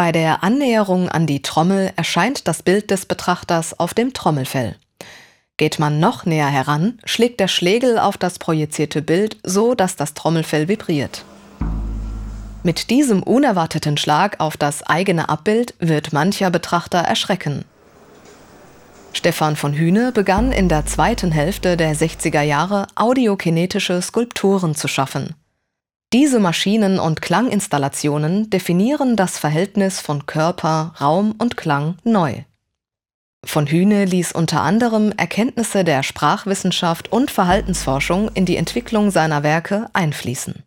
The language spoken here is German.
Bei der Annäherung an die Trommel erscheint das Bild des Betrachters auf dem Trommelfell. Geht man noch näher heran, schlägt der Schlegel auf das projizierte Bild so, dass das Trommelfell vibriert. Mit diesem unerwarteten Schlag auf das eigene Abbild wird mancher Betrachter erschrecken. Stefan von Hühne begann in der zweiten Hälfte der 60er Jahre audiokinetische Skulpturen zu schaffen. Diese Maschinen und Klanginstallationen definieren das Verhältnis von Körper, Raum und Klang neu. Von Hühne ließ unter anderem Erkenntnisse der Sprachwissenschaft und Verhaltensforschung in die Entwicklung seiner Werke einfließen